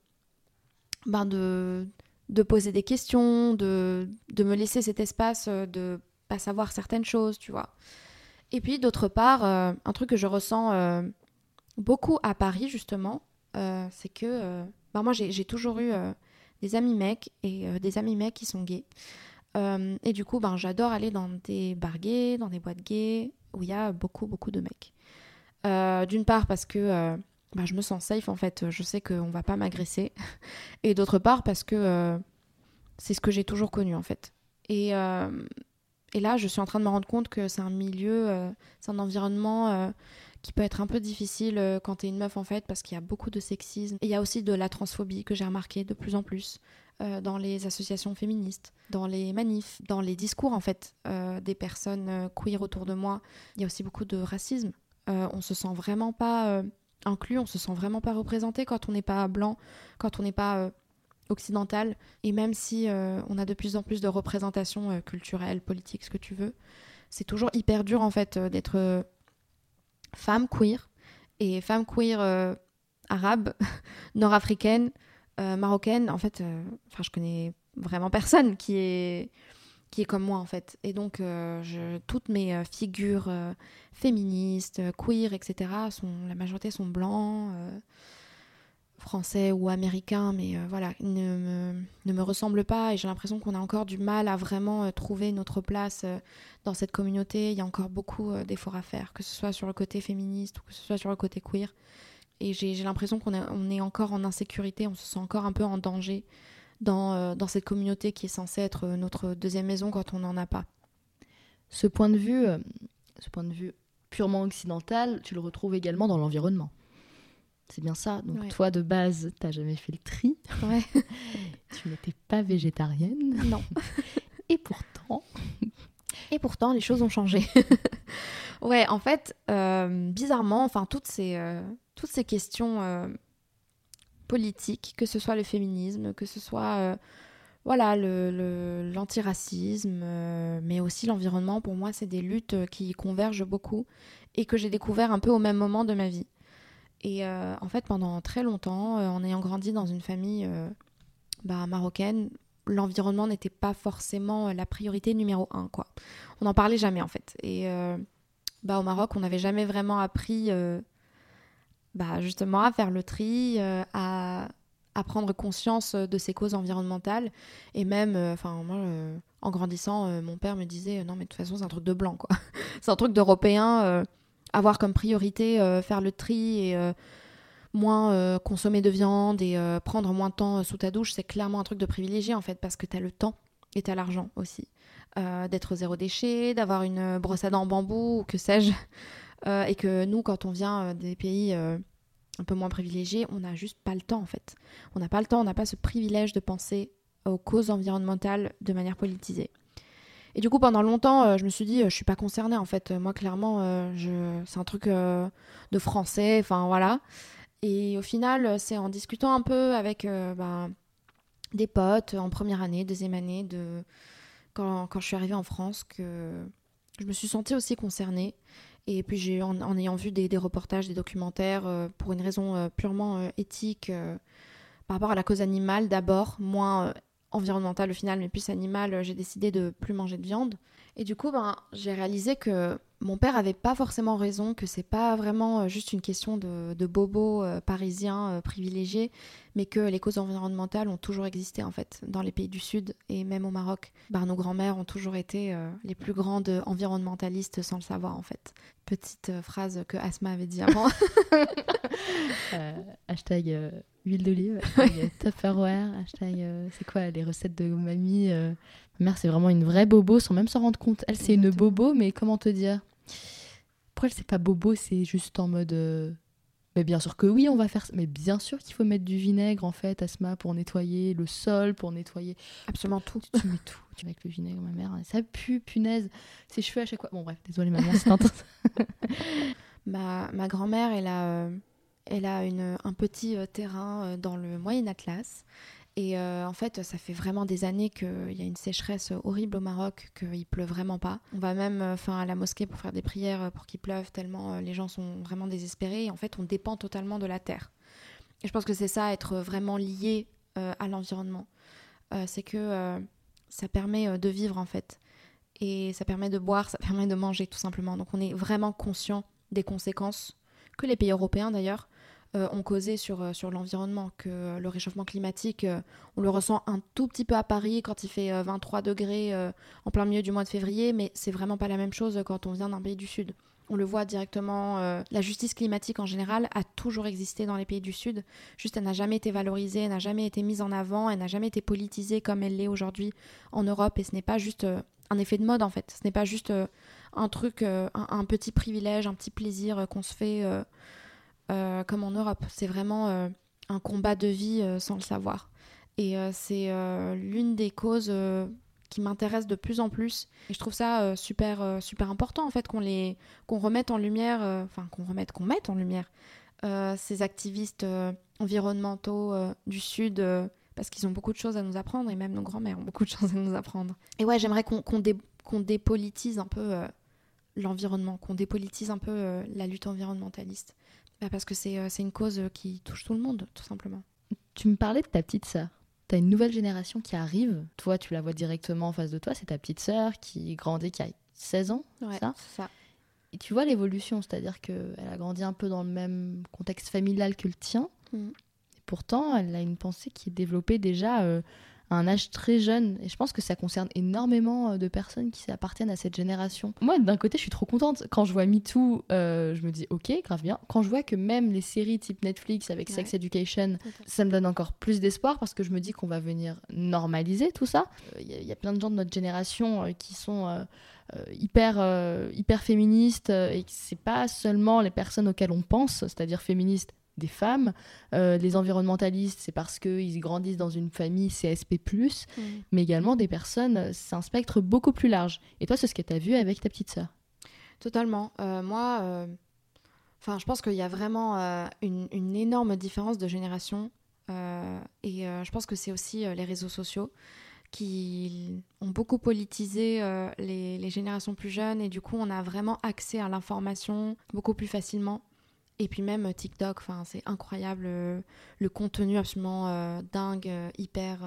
ben de, de poser des questions, de, de me laisser cet espace de pas savoir certaines choses, tu vois. Et puis d'autre part, euh, un truc que je ressens euh, beaucoup à Paris justement, euh, c'est que moi j'ai toujours eu des amis mecs et des amis mecs qui sont gays. et du coup, ben, j'adore aller dans des bars gays, dans des boîtes gays, où il y a beaucoup, beaucoup de mecs. D'une part parce que bah, je me sens safe en fait, je sais qu'on va pas m'agresser. Et d'autre part parce que c'est ce que j'ai toujours connu en fait. Et, et là, je suis en train de me rendre compte que c'est un milieu, euh, c'est un environnement euh, qui peut être un peu difficile euh, quand t'es une meuf en fait, parce qu'il y a beaucoup de sexisme. Et il y a aussi de la transphobie que j'ai remarqué de plus en plus dans les associations féministes, dans les manifs, dans les discours en fait des personnes queer autour de moi. Il y a aussi beaucoup de racisme. on se sent vraiment pas inclus, on se sent vraiment pas représenté quand on n'est pas blanc, quand on n'est pas occidentale. Et même si euh, on a de plus en plus de représentations euh, culturelles, politiques, ce que tu veux, c'est toujours hyper dur en fait euh, d'être femme queer et femme queer arabe, nord-africaine, marocaine. En fait, enfin, je connais vraiment personne qui est qui est comme moi en fait. Et donc, je, toutes mes figures féministes, queer, etc., sont, la majorité sont blancs français ou américain, mais euh, voilà, ne me, ne me ressemble pas et j'ai l'impression qu'on a encore du mal à vraiment euh, trouver notre place euh, dans cette communauté. Il y a encore beaucoup d'efforts à faire, que ce soit sur le côté féministe ou que ce soit sur le côté queer. Et j'ai l'impression qu'on est, encore en insécurité, on se sent encore un peu en danger dans, dans cette communauté qui est censée être notre deuxième maison quand on n'en a pas. Ce point de vue, ce point de vue purement occidental, tu le retrouves également dans l'environnement. C'est bien ça. Donc toi, de base, t'as jamais fait le tri. Ouais. tu n'étais pas végétarienne. Non. Et pourtant... Et pourtant, les choses ont changé. ouais, en fait, euh, bizarrement, enfin, toutes ces, euh, toutes ces questions euh, politiques, que ce soit le féminisme, que ce soit voilà, l'antiracisme, le, mais aussi l'environnement, pour moi, c'est des luttes qui convergent beaucoup et que j'ai découvert un peu au même moment de ma vie. Et euh, en fait, pendant très longtemps, euh, en ayant grandi dans une famille euh, bah, marocaine, l'environnement n'était pas forcément la priorité numéro un. Quoi. On n'en parlait jamais en fait. Et bah, au Maroc, on n'avait jamais vraiment appris bah, justement à faire le tri, à, prendre conscience de ces causes environnementales. Et même, enfin moi, en grandissant, mon père me disait non mais de toute façon c'est un truc de blanc quoi. c'est un truc d'européen avoir comme priorité euh, faire le tri et euh, moins euh, consommer de viande et prendre moins de temps sous ta douche, c'est clairement un truc de privilégié en fait parce que tu as le temps et tu as l'argent aussi. d'être zéro déchet, d'avoir une brosse à dents en bambou ou que sais-je. et que nous, quand on vient des pays un peu moins privilégiés, on n'a juste pas le temps en fait. On n'a pas le temps, on n'a pas ce privilège de penser aux causes environnementales de manière politisée. Et du coup, pendant longtemps, euh, je me suis dit, euh, je suis pas concernée en fait. Moi, clairement, euh, c'est un truc de français, enfin voilà. Et au final, c'est en discutant un peu avec ben, des potes en première année, deuxième année, de... quand, je suis arrivée en France, que je me suis sentie aussi concernée. Et puis, j'ai, en, ayant vu des, des, reportages, des documentaires, pour une raison purement éthique, par rapport à la cause animale d'abord, moins environnemental au final, mais plus animal, euh, j'ai décidé de plus manger de viande. Et du coup, ben, j'ai réalisé que mon père avait pas forcément raison, que c'est pas vraiment euh, juste une question de, de bobos euh, parisiens privilégiés, mais que les causes environnementales ont toujours existé en fait dans les pays du Sud et même au Maroc. Ben, nos grands-mères ont toujours été les plus grandes environnementalistes sans le savoir en fait. Petite phrase que Asma avait dit avant. hashtag huile d'olive, hashtag Tupperware, hashtag euh, c'est quoi les recettes de mamie. Euh. Ma mère c'est vraiment une vraie bobo sans même s'en rendre compte. Elle c'est une bobo mais comment te dire? Pour elle c'est pas bobo, c'est juste en mode... Euh, mais bien sûr que oui, on va faire ça. Mais bien sûr qu'il faut mettre du vinaigre en fait, Asma, pour nettoyer le sol, pour nettoyer absolument tout. Tu, mets tout. Tu mets avec le vinaigre, ma mère, ça pue, punaise. Ses cheveux à chaque fois. Bon bref, désolée ma mère, c'est intense. ma, ma grand-mère, elle a elle a un petit euh, terrain euh, dans le Moyen Atlas Et en fait, ça fait vraiment des années qu'il y a une sécheresse horrible au Maroc, qu'il pleut vraiment pas. On va même enfin, à la mosquée pour faire des prières pour qu'il pleuve, tellement les gens sont vraiment désespérés. Et en fait, on dépend totalement de la terre. Et je pense que c'est ça, être vraiment lié à l'environnement. c'est que ça permet de vivre en fait et ça permet de boire, ça permet de manger tout simplement. Donc on est vraiment conscient des conséquences que les pays européens d'ailleurs euh, ont causé sur, euh, sur l'environnement, que le réchauffement climatique, euh, on le ressent un tout petit peu à Paris quand il fait 23 degrés en plein milieu du mois de février, mais c'est vraiment pas la même chose quand on vient d'un pays du Sud. On le voit directement, la justice climatique en général a toujours existé dans les pays du Sud, juste elle n'a jamais été valorisée, elle n'a jamais été mise en avant, elle n'a jamais été politisée comme elle l'est aujourd'hui en Europe, et ce n'est pas juste un effet de mode en fait. Ce n'est pas juste un truc, un, petit privilège, un petit plaisir qu'on se fait comme en Europe. C'est vraiment un combat de vie sans le savoir. Et c'est l'une des causes qui m'intéresse de plus en plus. Et je trouve ça super, super important en fait qu'on les qu'on remette en lumière, enfin qu'on remette, qu'on mette en lumière ces activistes environnementaux du Sud parce qu'ils ont beaucoup de choses à nous apprendre, et même nos grands-mères ont beaucoup de choses à nous apprendre. Et ouais, j'aimerais qu'on dépolitise un peu euh, l'environnement, qu'on dépolitise un peu euh, la lutte environnementaliste, bah, parce que euh, c'est une cause qui touche tout le monde, tout simplement. Tu me parlais de ta petite sœur. Tu as une nouvelle génération qui arrive. Toi, tu la vois directement en face de toi. C'est ta petite sœur qui grandit, qui a 16 ans. Ouais, ça, ça. Et tu vois l'évolution, c'est-à-dire qu'elle a grandi un peu dans le même contexte familial que le tien. Mmh. Pourtant, elle a une pensée qui est développée déjà euh, à un âge très jeune. Et je pense que ça concerne énormément euh, de personnes qui appartiennent à cette génération. Moi, d'un côté, je suis trop contente. Quand je vois MeToo, euh, je me dis, ok, grave bien. Quand je vois que même les séries type Netflix avec Sex Education, ça me donne encore plus d'espoir parce que je me dis qu'on va venir normaliser tout ça. Il y, a plein de gens de notre génération qui sont... hyper, hyper féministes et c'est pas seulement les personnes auxquelles on pense, c'est-à-dire féministes des femmes. Euh, les environnementalistes, c'est parce qu'ils grandissent dans une famille CSP, mm. mais également des personnes, c'est un spectre beaucoup plus large. Et toi, c'est ce que tu as vu avec ta petite sœur? Totalement. Euh, moi, euh, enfin, je pense qu'il y a vraiment une, une, énorme différence de génération. et je pense que c'est aussi les réseaux sociaux qui ont beaucoup politisé les, les générations plus jeunes. Et du coup, on a vraiment accès à l'information beaucoup plus facilement. Et puis même euh, TikTok, c'est incroyable euh, le contenu absolument euh, dingue, hyper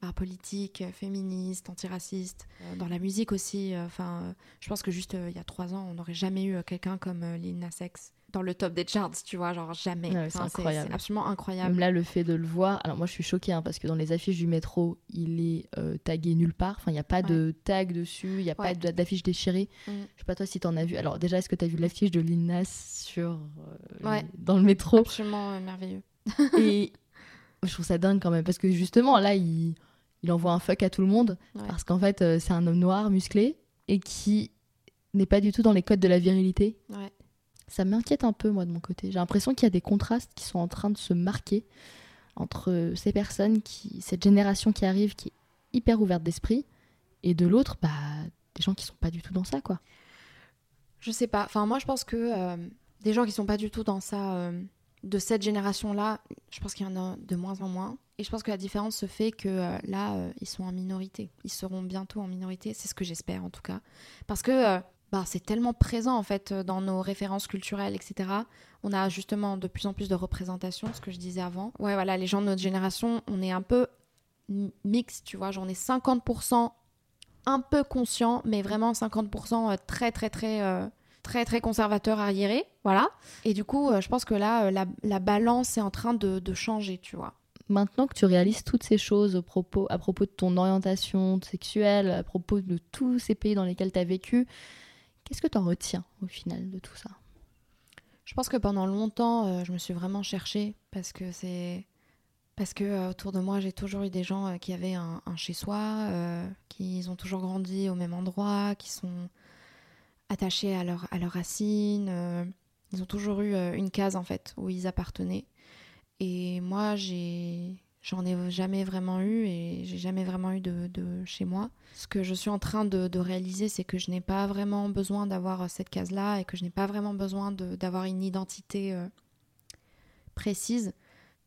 bah, politique, féministe, antiraciste. dans la musique aussi, je pense que juste il y a trois ans, on n'aurait jamais eu quelqu'un comme Lil Nas X dans le top des charts, tu vois, genre jamais. c'est incroyable. absolument incroyable. là, le fait de le voir, alors moi je suis choquée hein, parce que dans les affiches du métro, il est euh, tagué nulle part. Enfin, il n'y a pas de tag dessus, il n'y a pas d'affiche déchirée. Mm. Je sais pas toi si tu en as vu. Alors déjà, est-ce que tu as vu l'affiche de Lil sur euh, dans le métro? Absolument euh, merveilleux. Et je trouve ça dingue quand même parce que justement là, il, il envoie un fuck à tout le monde parce qu'en fait, c'est un homme noir musclé et qui n'est pas du tout dans les codes de la virilité. Ouais ça m'inquiète un peu, moi, de mon côté. J'ai l'impression qu'il y a des contrastes qui sont en train de se marquer entre ces personnes, qui, cette génération qui arrive, qui est hyper ouverte d'esprit, et de l'autre, bah, des gens qui sont pas du tout dans ça, quoi. Je sais pas. Enfin, moi, je pense que euh, des gens qui sont pas du tout dans ça, euh, de cette génération-là, je pense qu'il y en a de moins en moins. Et je pense que la différence se fait que euh, là, ils sont en minorité. Ils seront bientôt en minorité. C'est ce que j'espère, en tout cas. Parce que bah, c'est tellement présent en fait euh, dans nos références culturelles, etc. On a justement de plus en plus de représentation, ce que je disais avant. Ouais, voilà, les gens de notre génération, on est un peu mix, tu vois, j'en ai 50% un peu conscient, mais vraiment 50% euh, très très très euh, très très conservateur arriéré, voilà. Et du coup, je pense que là, la, balance est en train de, de, changer, tu vois. Maintenant que tu réalises toutes ces choses au propos, à propos de ton orientation sexuelle, à propos de tous ces pays dans lesquels tu as vécu, Qu'est-ce que tu en retiens au final de tout ça? Je pense que pendant longtemps, euh, je me suis vraiment cherchée parce que c'est parce que euh, autour de moi, j'ai toujours eu des gens euh, qui avaient un, chez-soi, qui ont toujours grandi au même endroit, qui sont attachés à, à leurs racines. ils ont toujours eu une case en fait où ils appartenaient. Et moi, j'ai j'en ai jamais vraiment eu et j'ai jamais vraiment eu de, chez moi. Ce que je suis en train de, réaliser, c'est que je n'ai pas vraiment besoin d'avoir cette case-là et que je n'ai pas vraiment besoin d'avoir une identité euh, précise.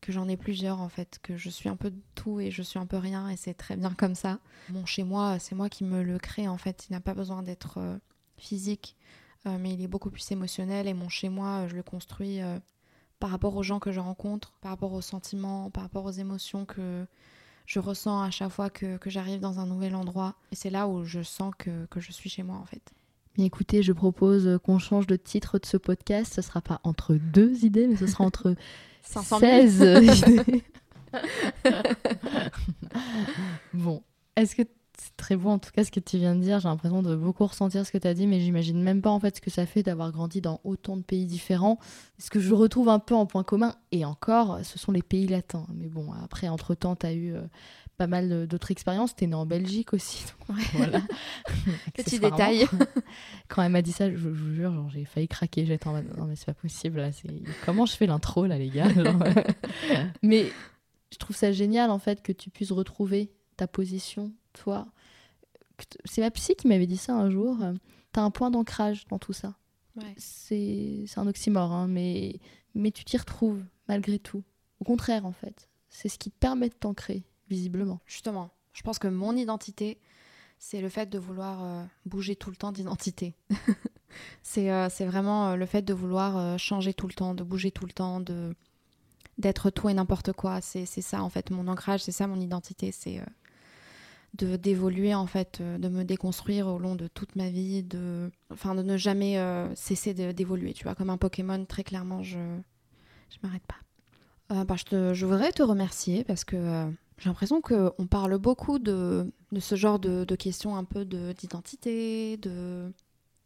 que j'en ai plusieurs en fait, que je suis un peu tout et je suis un peu rien et c'est très bien comme ça. Mon chez moi, c'est moi qui me le crée en fait, il n'a pas besoin d'être euh, physique, euh, mais il est beaucoup plus émotionnel et mon chez moi, je le construis euh, par rapport aux gens que je rencontre, par rapport aux sentiments, par rapport aux émotions que je ressens à chaque fois que, j'arrive dans un nouvel endroit. Et c'est là où je sens que, que je suis chez moi en fait. Mais écoutez, je propose qu'on change de titre de ce podcast. Ce sera pas entre deux idées, mais ce sera entre 16 idées. bon, est-ce que très beau en tout cas ce que tu viens de dire. J'ai l'impression de beaucoup ressentir ce que tu as dit, mais j'imagine même pas en fait ce que ça fait d'avoir grandi dans autant de pays différents. Ce que je retrouve un peu en point commun, et encore, ce sont les pays latins. Mais bon, après, entre-temps, tu as eu euh, pas mal d'autres expériences. Tu es né en Belgique aussi. voilà. Petit détail. Quand elle m'a dit ça, je, vous jure, j'ai failli craquer. J'étais en mode, non mais c'est pas possible. Là, Comment je fais l'intro là, les gars Mais je trouve ça génial en fait que tu puisses retrouver ta position toi. C'est ma psy qui m'avait dit ça un jour. Euh, t'as un point d'ancrage dans tout ça. C'est un oxymore, hein, mais, mais tu t'y retrouves malgré tout. Au contraire, en fait. C'est ce qui te permet de t'ancrer, visiblement. Justement, je pense que mon identité, c'est le fait de vouloir euh, bouger tout le temps d'identité. Euh, c'est vraiment le fait de vouloir changer tout le temps, de bouger tout le temps, de d'être tout et n'importe quoi. C'est ça, en fait, mon ancrage, c'est ça, mon identité. C'est de d'évoluer en fait, euh, de me déconstruire au long de toute ma vie, de, enfin de ne jamais euh, cesser d'évoluer. Tu vois, comme un Pokémon, très clairement, je je m'arrête pas. Euh, bah, je, je, voudrais te remercier parce que j'ai l'impression qu'on parle beaucoup de, de ce genre de, de questions un peu d'identité, de,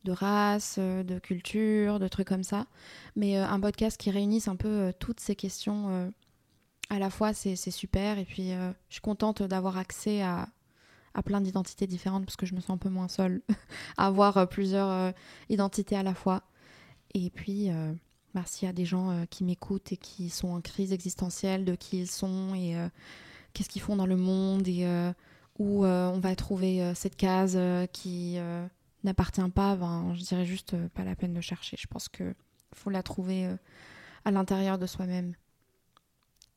de, race, de culture, de trucs comme ça. Mais un podcast qui réunisse un peu toutes ces questions à la fois, c'est super. Et puis, je suis contente d'avoir accès à, à plein d'identités différentes parce que je me sens un peu moins seule à avoir euh, plusieurs euh, identités à la fois. Et puis, euh, bah, s'il y a des gens qui m'écoutent et qui sont en crise existentielle de qui ils sont et qu'est-ce qu'ils font dans le monde et où on va trouver cette case qui n'appartient pas, ben, je dirais juste pas la peine de chercher. Je pense qu'il faut la trouver à l'intérieur de soi-même.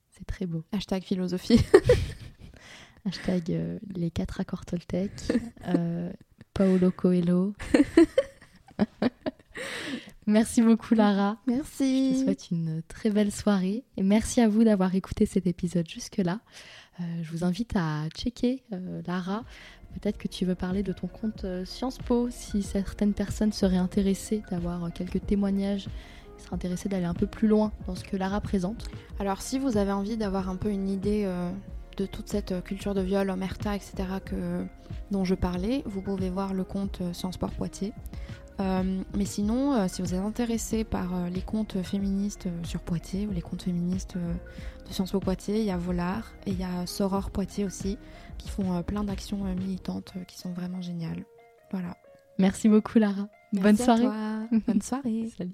C'est très beau. Hashtag philosophie. Hashtag euh, les quatre accords Toltec. Euh, Paolo Coelho. merci beaucoup Lara. Merci. Je te souhaite une très belle soirée et merci à vous d'avoir écouté cet épisode jusque-là. Euh, je vous invite à checker Lara. Peut-être que tu veux parler de ton compte Sciences Po si certaines personnes seraient intéressées d'avoir quelques témoignages seraient intéressées d'aller un peu plus loin dans ce que Lara présente. Alors si vous avez envie d'avoir un peu une idée de toute cette euh, culture de viol, omerta, etc. Que, dont je parlais, vous pouvez voir le compte euh, Sciences Sport Poitiers. Euh, mais sinon, si vous êtes intéressé par les comptes féministes sur Poitiers ou les comptes féministes de Sciences Po Poitiers, il y a Volard et il y a Soror Poitiers aussi qui font plein d'actions militantes qui sont vraiment géniales. Voilà. Merci beaucoup Lara. Bonne soirée. Bonne soirée. Salut.